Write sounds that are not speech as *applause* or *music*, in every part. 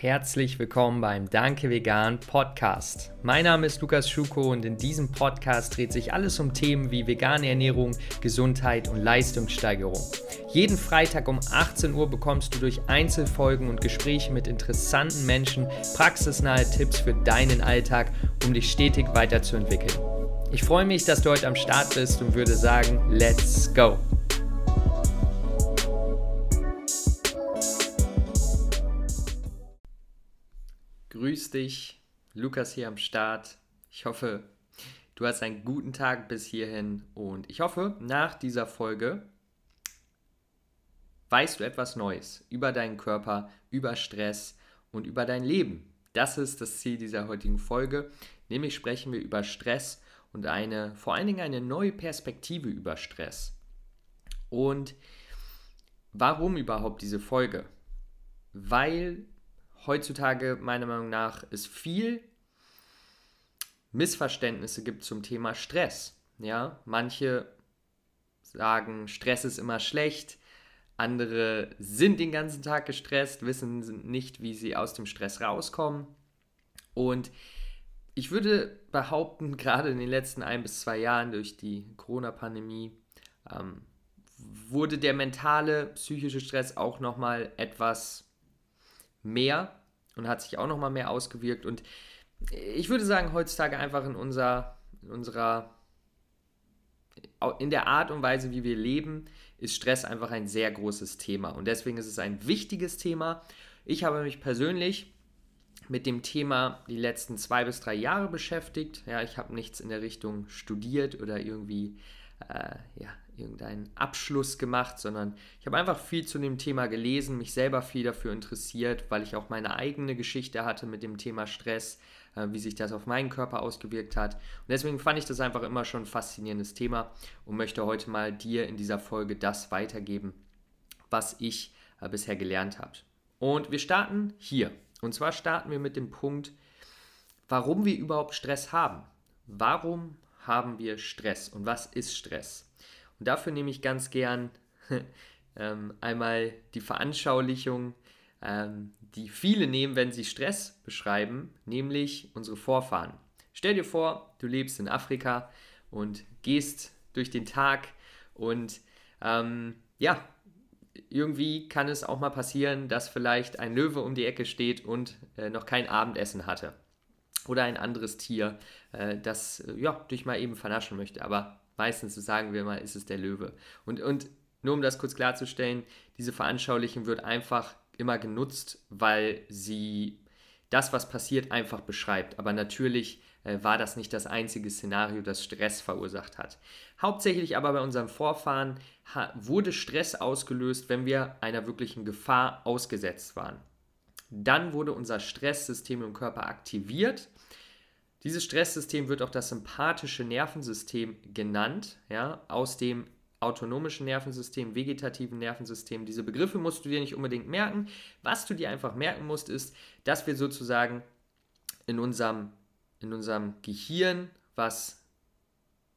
Herzlich willkommen beim Danke Vegan Podcast. Mein Name ist Lukas Schuko und in diesem Podcast dreht sich alles um Themen wie vegane Ernährung, Gesundheit und Leistungssteigerung. Jeden Freitag um 18 Uhr bekommst du durch Einzelfolgen und Gespräche mit interessanten Menschen praxisnahe Tipps für deinen Alltag, um dich stetig weiterzuentwickeln. Ich freue mich, dass du heute am Start bist und würde sagen, let's go! Grüß dich, Lukas hier am Start. Ich hoffe, du hast einen guten Tag bis hierhin und ich hoffe, nach dieser Folge weißt du etwas Neues über deinen Körper, über Stress und über dein Leben. Das ist das Ziel dieser heutigen Folge, nämlich sprechen wir über Stress und eine vor allen Dingen eine neue Perspektive über Stress. Und warum überhaupt diese Folge? Weil heutzutage meiner Meinung nach es viel Missverständnisse gibt zum Thema Stress. Ja, manche sagen, Stress ist immer schlecht, andere sind den ganzen Tag gestresst, wissen nicht, wie sie aus dem Stress rauskommen. Und ich würde behaupten, *laughs* gerade in den letzten ein bis zwei Jahren durch die Corona-Pandemie ähm, wurde der mentale, psychische Stress auch nochmal etwas mehr und hat sich auch nochmal mehr ausgewirkt. Und ich würde sagen, heutzutage einfach in, unser, in unserer, in der Art und Weise, wie wir leben, ist Stress einfach ein sehr großes Thema. Und deswegen ist es ein wichtiges Thema. Ich habe mich persönlich mit dem Thema die letzten zwei bis drei Jahre beschäftigt. Ja, ich habe nichts in der Richtung studiert oder irgendwie äh, ja, irgendeinen Abschluss gemacht, sondern ich habe einfach viel zu dem Thema gelesen, mich selber viel dafür interessiert, weil ich auch meine eigene Geschichte hatte mit dem Thema Stress, äh, wie sich das auf meinen Körper ausgewirkt hat. Und deswegen fand ich das einfach immer schon ein faszinierendes Thema und möchte heute mal dir in dieser Folge das weitergeben, was ich äh, bisher gelernt habe. Und wir starten hier. Und zwar starten wir mit dem Punkt, warum wir überhaupt Stress haben. Warum haben wir Stress und was ist Stress? Und dafür nehme ich ganz gern *laughs* ähm, einmal die Veranschaulichung, ähm, die viele nehmen, wenn sie Stress beschreiben, nämlich unsere Vorfahren. Stell dir vor, du lebst in Afrika und gehst durch den Tag und ähm, ja, irgendwie kann es auch mal passieren, dass vielleicht ein Löwe um die Ecke steht und äh, noch kein Abendessen hatte. Oder ein anderes Tier, äh, das äh, ja, dich mal eben vernaschen möchte. Aber meistens, sagen wir mal, ist es der Löwe. Und, und nur um das kurz klarzustellen, diese Veranschaulichung wird einfach immer genutzt, weil sie das, was passiert, einfach beschreibt. Aber natürlich äh, war das nicht das einzige Szenario, das Stress verursacht hat. Hauptsächlich aber bei unseren Vorfahren wurde Stress ausgelöst, wenn wir einer wirklichen Gefahr ausgesetzt waren. Dann wurde unser Stresssystem im Körper aktiviert dieses Stresssystem wird auch das sympathische Nervensystem genannt, ja, aus dem autonomischen Nervensystem, vegetativen Nervensystem. Diese Begriffe musst du dir nicht unbedingt merken. Was du dir einfach merken musst, ist, dass wir sozusagen in unserem, in unserem Gehirn, was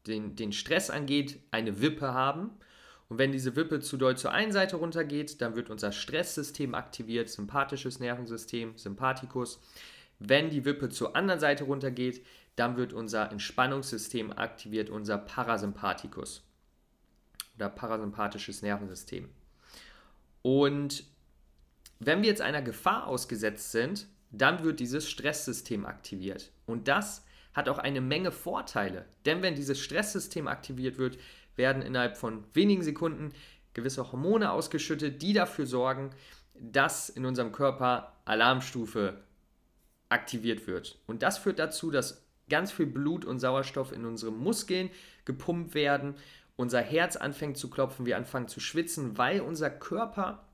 den, den Stress angeht, eine Wippe haben. Und wenn diese Wippe zu doll zur einen Seite runtergeht, dann wird unser Stresssystem aktiviert, sympathisches Nervensystem, Sympathikus. Wenn die Wippe zur anderen Seite runtergeht, dann wird unser Entspannungssystem aktiviert, unser Parasympathikus oder parasympathisches Nervensystem. Und wenn wir jetzt einer Gefahr ausgesetzt sind, dann wird dieses Stresssystem aktiviert. Und das hat auch eine Menge Vorteile. Denn wenn dieses Stresssystem aktiviert wird, werden innerhalb von wenigen Sekunden gewisse Hormone ausgeschüttet, die dafür sorgen, dass in unserem Körper Alarmstufe aktiviert wird. Und das führt dazu, dass ganz viel Blut und Sauerstoff in unsere Muskeln gepumpt werden, unser Herz anfängt zu klopfen, wir anfangen zu schwitzen, weil unser Körper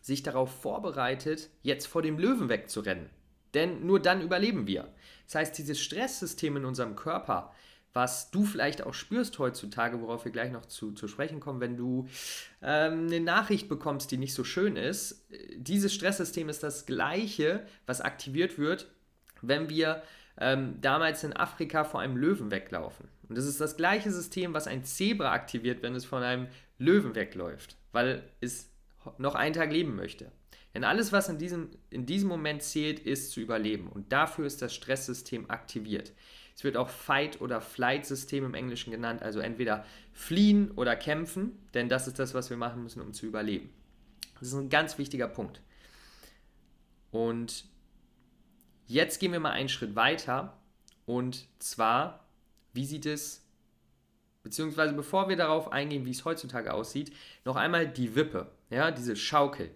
sich darauf vorbereitet, jetzt vor dem Löwen wegzurennen. Denn nur dann überleben wir. Das heißt, dieses Stresssystem in unserem Körper was du vielleicht auch spürst heutzutage, worauf wir gleich noch zu, zu sprechen kommen, wenn du ähm, eine Nachricht bekommst, die nicht so schön ist. Dieses Stresssystem ist das gleiche, was aktiviert wird, wenn wir ähm, damals in Afrika vor einem Löwen weglaufen. Und das ist das gleiche System, was ein Zebra aktiviert, wenn es von einem Löwen wegläuft, weil es noch einen Tag leben möchte. Denn alles, was in diesem, in diesem Moment zählt, ist zu überleben. Und dafür ist das Stresssystem aktiviert. Es wird auch Fight- oder Flight-System im Englischen genannt, also entweder fliehen oder kämpfen, denn das ist das, was wir machen müssen, um zu überleben. Das ist ein ganz wichtiger Punkt. Und jetzt gehen wir mal einen Schritt weiter und zwar, wie sieht es, beziehungsweise bevor wir darauf eingehen, wie es heutzutage aussieht, noch einmal die Wippe, ja, diese Schaukel.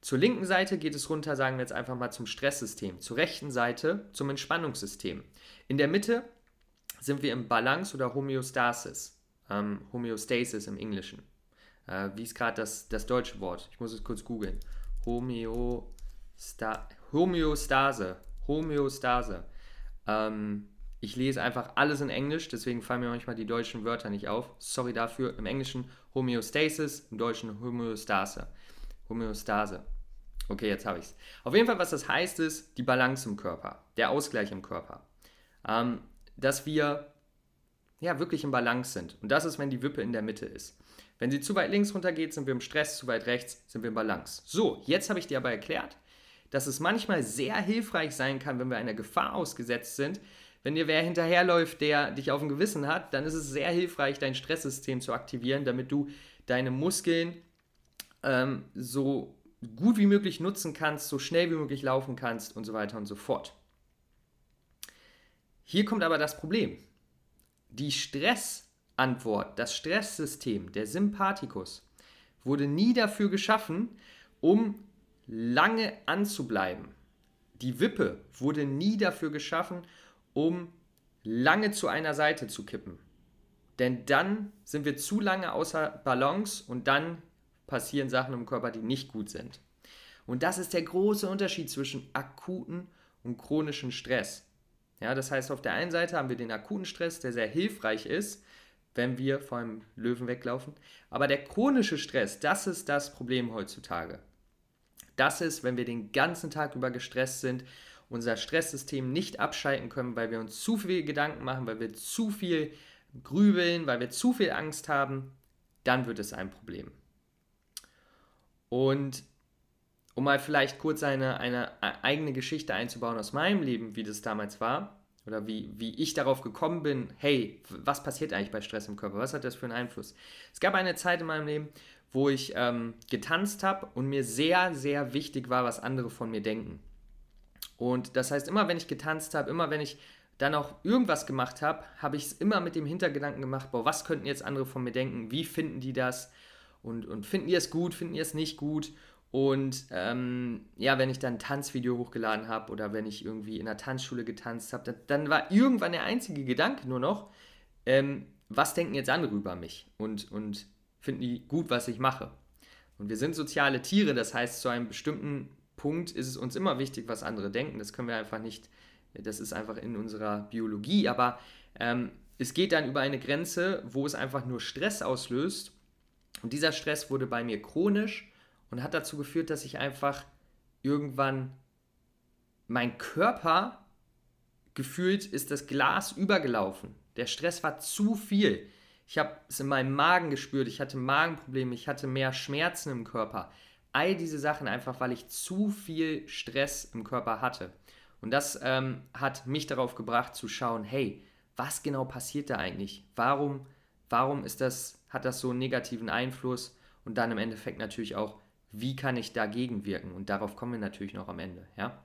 Zur linken Seite geht es runter, sagen wir jetzt einfach mal zum Stresssystem. Zur rechten Seite zum Entspannungssystem. In der Mitte sind wir im Balance oder Homöostasis. Ähm, Homöostasis im Englischen. Äh, wie ist gerade das, das deutsche Wort? Ich muss es kurz googeln. Homöosta Homöostase. Homöostase. Ähm, ich lese einfach alles in Englisch, deswegen fallen mir manchmal die deutschen Wörter nicht auf. Sorry dafür. Im Englischen Homöostasis, im Deutschen Homöostase. Homöostase. Okay, jetzt habe ich es. Auf jeden Fall, was das heißt, ist die Balance im Körper, der Ausgleich im Körper. Ähm, dass wir ja wirklich im Balance sind. Und das ist, wenn die Wippe in der Mitte ist. Wenn sie zu weit links runter geht, sind wir im Stress, zu weit rechts sind wir im Balance. So, jetzt habe ich dir aber erklärt, dass es manchmal sehr hilfreich sein kann, wenn wir einer Gefahr ausgesetzt sind. Wenn dir wer hinterherläuft, der dich auf dem Gewissen hat, dann ist es sehr hilfreich, dein Stresssystem zu aktivieren, damit du deine Muskeln ähm, so gut wie möglich nutzen kannst, so schnell wie möglich laufen kannst und so weiter und so fort. Hier kommt aber das Problem. Die Stressantwort, das Stresssystem, der Sympathikus, wurde nie dafür geschaffen, um lange anzubleiben. Die Wippe wurde nie dafür geschaffen, um lange zu einer Seite zu kippen. Denn dann sind wir zu lange außer Balance und dann passieren Sachen im Körper, die nicht gut sind. Und das ist der große Unterschied zwischen akuten und chronischen Stress. Ja, das heißt, auf der einen Seite haben wir den akuten Stress, der sehr hilfreich ist, wenn wir vor einem Löwen weglaufen. Aber der chronische Stress, das ist das Problem heutzutage. Das ist, wenn wir den ganzen Tag über gestresst sind, unser Stresssystem nicht abschalten können, weil wir uns zu viel Gedanken machen, weil wir zu viel grübeln, weil wir zu viel Angst haben, dann wird es ein Problem. Und um mal vielleicht kurz eine, eine eigene Geschichte einzubauen aus meinem Leben, wie das damals war, oder wie, wie ich darauf gekommen bin, hey, was passiert eigentlich bei Stress im Körper? Was hat das für einen Einfluss? Es gab eine Zeit in meinem Leben, wo ich ähm, getanzt habe und mir sehr, sehr wichtig war, was andere von mir denken. Und das heißt, immer wenn ich getanzt habe, immer wenn ich dann auch irgendwas gemacht habe, habe ich es immer mit dem Hintergedanken gemacht, boah, was könnten jetzt andere von mir denken? Wie finden die das? Und, und finden die es gut, finden die es nicht gut? Und ähm, ja, wenn ich dann ein Tanzvideo hochgeladen habe oder wenn ich irgendwie in der Tanzschule getanzt habe, dann war irgendwann der einzige Gedanke nur noch, ähm, was denken jetzt andere über mich? Und, und finden die gut, was ich mache? Und wir sind soziale Tiere, das heißt, zu einem bestimmten Punkt ist es uns immer wichtig, was andere denken. Das können wir einfach nicht, das ist einfach in unserer Biologie. Aber ähm, es geht dann über eine Grenze, wo es einfach nur Stress auslöst. Und dieser Stress wurde bei mir chronisch und hat dazu geführt, dass ich einfach irgendwann mein Körper gefühlt ist das Glas übergelaufen. Der Stress war zu viel. Ich habe es in meinem Magen gespürt, ich hatte Magenprobleme, ich hatte mehr Schmerzen im Körper. All diese Sachen einfach, weil ich zu viel Stress im Körper hatte. Und das ähm, hat mich darauf gebracht zu schauen, hey, was genau passiert da eigentlich? Warum, warum ist das, hat das so einen negativen Einfluss? Und dann im Endeffekt natürlich auch, wie kann ich dagegen wirken? Und darauf kommen wir natürlich noch am Ende, ja?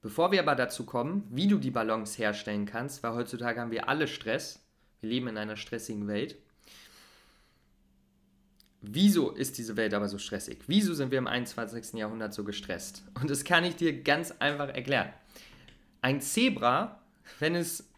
Bevor wir aber dazu kommen, wie du die Balance herstellen kannst, weil heutzutage haben wir alle Stress, wir leben in einer stressigen Welt. Wieso ist diese Welt aber so stressig? Wieso sind wir im 21. Jahrhundert so gestresst? Und das kann ich dir ganz einfach erklären. Ein Zebra, wenn es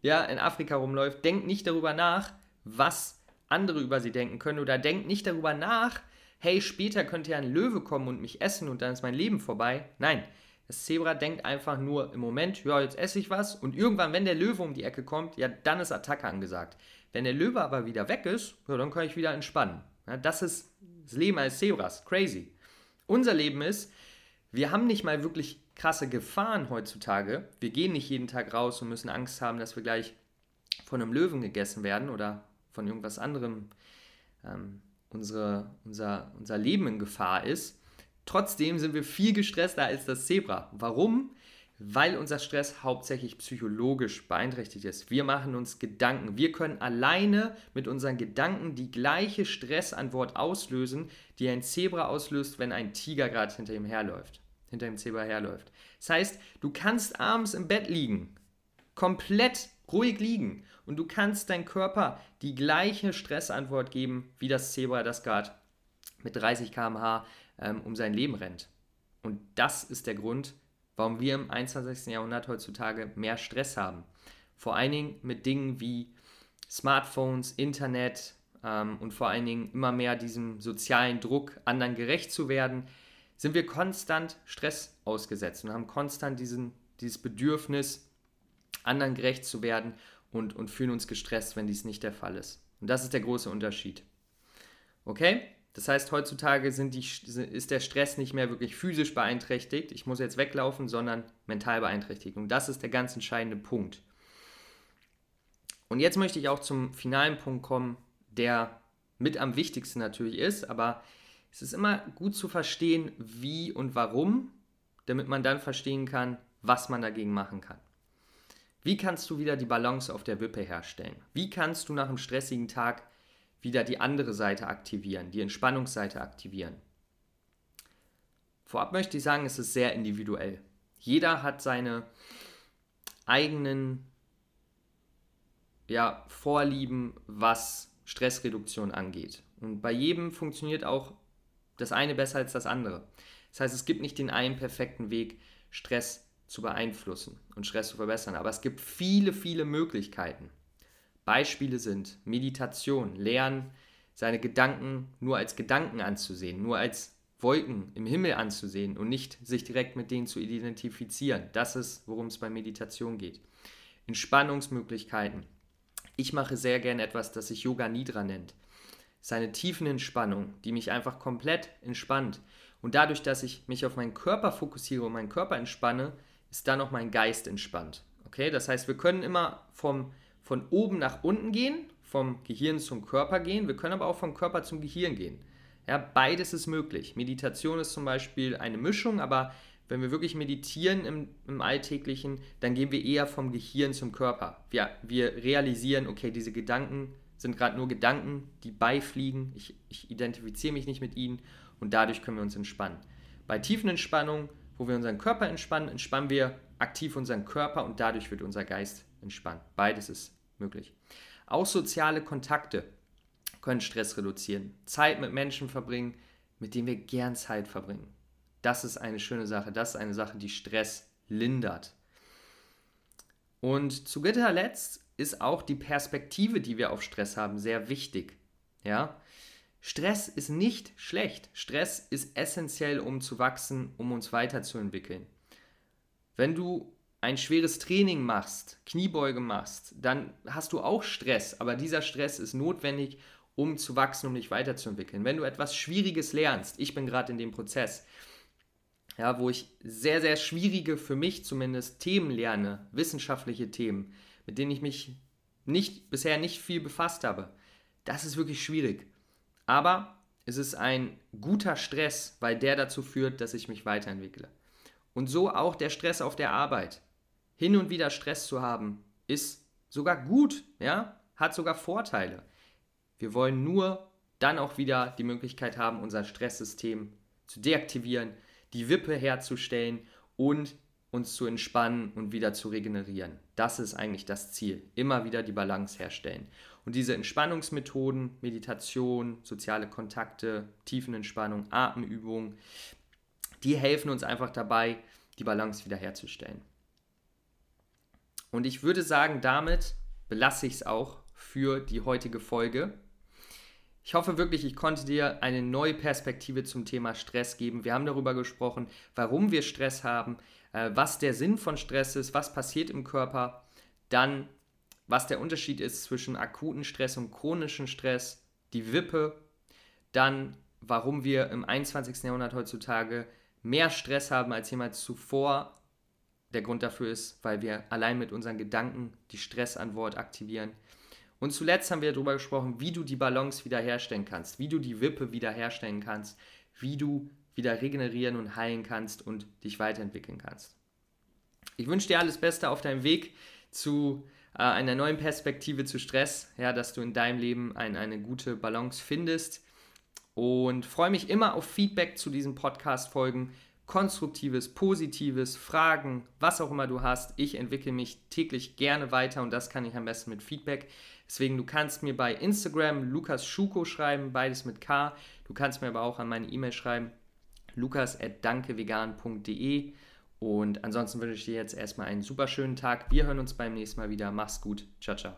ja, in Afrika rumläuft, denkt nicht darüber nach, was andere über sie denken können oder denkt nicht darüber nach, hey, später könnte ja ein Löwe kommen und mich essen und dann ist mein Leben vorbei. Nein, das Zebra denkt einfach nur im Moment, ja, jetzt esse ich was und irgendwann, wenn der Löwe um die Ecke kommt, ja, dann ist Attacke angesagt. Wenn der Löwe aber wieder weg ist, ja, dann kann ich wieder entspannen. Ja, das ist das Leben als Zebras. Crazy. Unser Leben ist, wir haben nicht mal wirklich krasse Gefahren heutzutage. Wir gehen nicht jeden Tag raus und müssen Angst haben, dass wir gleich von einem Löwen gegessen werden oder von irgendwas anderem ähm, unsere, unser, unser Leben in Gefahr ist. Trotzdem sind wir viel gestresster als das Zebra. Warum? Weil unser Stress hauptsächlich psychologisch beeinträchtigt ist. Wir machen uns Gedanken. Wir können alleine mit unseren Gedanken die gleiche Stressantwort auslösen, die ein Zebra auslöst, wenn ein Tiger gerade hinter ihm herläuft, hinter dem Zebra herläuft. Das heißt, du kannst abends im Bett liegen, komplett ruhig liegen und du kannst deinem Körper die gleiche Stressantwort geben, wie das Zebra, das gerade mit 30 km/h ähm, um sein Leben rennt. Und das ist der Grund, warum wir im 21. Jahrhundert heutzutage mehr Stress haben. Vor allen Dingen mit Dingen wie Smartphones, Internet ähm, und vor allen Dingen immer mehr diesem sozialen Druck, anderen gerecht zu werden, sind wir konstant Stress ausgesetzt und haben konstant diesen, dieses Bedürfnis, anderen gerecht zu werden und, und fühlen uns gestresst, wenn dies nicht der Fall ist. Und das ist der große Unterschied. Okay? Das heißt, heutzutage die, ist der Stress nicht mehr wirklich physisch beeinträchtigt, ich muss jetzt weglaufen, sondern mental beeinträchtigt. Und das ist der ganz entscheidende Punkt. Und jetzt möchte ich auch zum finalen Punkt kommen, der mit am wichtigsten natürlich ist, aber es ist immer gut zu verstehen, wie und warum, damit man dann verstehen kann, was man dagegen machen kann. Wie kannst du wieder die Balance auf der Wippe herstellen? Wie kannst du nach einem stressigen Tag wieder die andere Seite aktivieren, die Entspannungsseite aktivieren? Vorab möchte ich sagen, es ist sehr individuell. Jeder hat seine eigenen ja, Vorlieben, was Stressreduktion angeht. Und bei jedem funktioniert auch das eine besser als das andere. Das heißt, es gibt nicht den einen perfekten Weg, Stress zu beeinflussen und Stress zu verbessern. Aber es gibt viele, viele Möglichkeiten. Beispiele sind Meditation, Lernen, seine Gedanken nur als Gedanken anzusehen, nur als Wolken im Himmel anzusehen und nicht sich direkt mit denen zu identifizieren. Das ist, worum es bei Meditation geht. Entspannungsmöglichkeiten. Ich mache sehr gerne etwas, das sich Yoga Nidra nennt. Seine tiefen Entspannung, die mich einfach komplett entspannt. Und dadurch, dass ich mich auf meinen Körper fokussiere und meinen Körper entspanne, ist dann auch mein Geist entspannt. Okay, das heißt, wir können immer vom, von oben nach unten gehen, vom Gehirn zum Körper gehen, wir können aber auch vom Körper zum Gehirn gehen. Ja, beides ist möglich. Meditation ist zum Beispiel eine Mischung, aber wenn wir wirklich meditieren im, im Alltäglichen, dann gehen wir eher vom Gehirn zum Körper. Wir, wir realisieren, okay, diese Gedanken sind gerade nur Gedanken, die beifliegen. Ich, ich identifiziere mich nicht mit ihnen und dadurch können wir uns entspannen. Bei tiefen Entspannungen wo wir unseren Körper entspannen, entspannen wir aktiv unseren Körper und dadurch wird unser Geist entspannt. Beides ist möglich. Auch soziale Kontakte können Stress reduzieren. Zeit mit Menschen verbringen, mit denen wir gern Zeit verbringen. Das ist eine schöne Sache. Das ist eine Sache, die Stress lindert. Und zu guter Letzt ist auch die Perspektive, die wir auf Stress haben, sehr wichtig. Ja, Stress ist nicht schlecht. Stress ist essentiell, um zu wachsen, um uns weiterzuentwickeln. Wenn du ein schweres Training machst, Kniebeuge machst, dann hast du auch Stress, aber dieser Stress ist notwendig, um zu wachsen, um dich weiterzuentwickeln. Wenn du etwas Schwieriges lernst, ich bin gerade in dem Prozess, ja, wo ich sehr, sehr schwierige, für mich zumindest, Themen lerne, wissenschaftliche Themen, mit denen ich mich nicht, bisher nicht viel befasst habe, das ist wirklich schwierig. Aber es ist ein guter Stress, weil der dazu führt, dass ich mich weiterentwickle. Und so auch der Stress auf der Arbeit. Hin und wieder Stress zu haben, ist sogar gut, ja, hat sogar Vorteile. Wir wollen nur dann auch wieder die Möglichkeit haben, unser Stresssystem zu deaktivieren, die Wippe herzustellen und uns zu entspannen und wieder zu regenerieren. Das ist eigentlich das Ziel. Immer wieder die Balance herstellen. Und diese Entspannungsmethoden, Meditation, soziale Kontakte, Tiefenentspannung, Atemübungen, die helfen uns einfach dabei, die Balance wiederherzustellen. Und ich würde sagen, damit belasse ich es auch für die heutige Folge. Ich hoffe wirklich, ich konnte dir eine neue Perspektive zum Thema Stress geben. Wir haben darüber gesprochen, warum wir Stress haben, äh, was der Sinn von Stress ist, was passiert im Körper, dann was der Unterschied ist zwischen akuten Stress und chronischen Stress, die Wippe, dann warum wir im 21. Jahrhundert heutzutage mehr Stress haben als jemals zuvor. Der Grund dafür ist, weil wir allein mit unseren Gedanken die Stressantwort aktivieren. Und zuletzt haben wir darüber gesprochen, wie du die Balance wiederherstellen kannst, wie du die Wippe wiederherstellen kannst, wie du wieder regenerieren und heilen kannst und dich weiterentwickeln kannst. Ich wünsche dir alles Beste auf deinem Weg zu äh, einer neuen Perspektive zu Stress, ja, dass du in deinem Leben ein, eine gute Balance findest und freue mich immer auf Feedback zu diesen Podcast-Folgen. Konstruktives, positives, Fragen, was auch immer du hast. Ich entwickle mich täglich gerne weiter und das kann ich am besten mit Feedback. Deswegen, du kannst mir bei Instagram Lukas Schuko schreiben, beides mit K. Du kannst mir aber auch an meine E-Mail schreiben, lukas.dankevegan.de. Und ansonsten wünsche ich dir jetzt erstmal einen super schönen Tag. Wir hören uns beim nächsten Mal wieder. Mach's gut. Ciao, ciao.